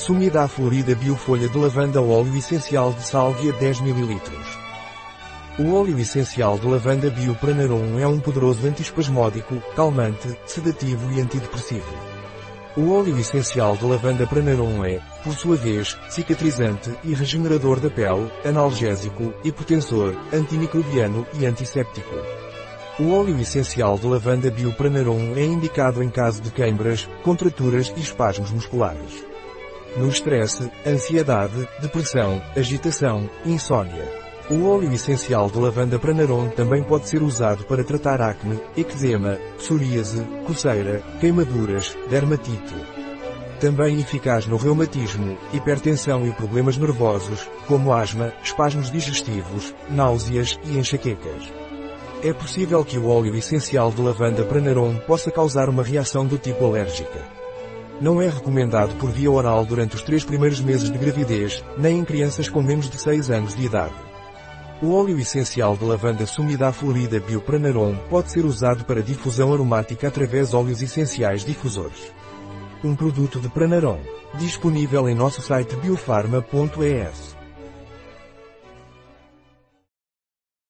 Sumida Florida Biofolha de Lavanda Óleo Essencial de Sálvia 10 ml. O óleo essencial de lavanda Biopranarum é um poderoso antiespasmódico, calmante, sedativo e antidepressivo. O óleo essencial de lavanda Pranarum é, por sua vez, cicatrizante e regenerador da pele, analgésico, hipotensor, antimicrobiano e antisséptico. O óleo essencial de lavanda Biopranarum é indicado em caso de queimbras, contraturas e espasmos musculares. No estresse, ansiedade, depressão, agitação, insônia. O óleo essencial de lavanda Pranarum também pode ser usado para tratar acne, eczema, psoríase, coceira, queimaduras, dermatite. Também eficaz no reumatismo, hipertensão e problemas nervosos, como asma, espasmos digestivos, náuseas e enxaquecas. É possível que o óleo essencial de lavanda Pranarum possa causar uma reação do tipo alérgica. Não é recomendado por via oral durante os três primeiros meses de gravidez, nem em crianças com menos de 6 anos de idade. O óleo essencial de lavanda Sumida Florida Biopranarum pode ser usado para difusão aromática através óleos essenciais difusores. Um produto de Pranarum. Disponível em nosso site biofarma.es.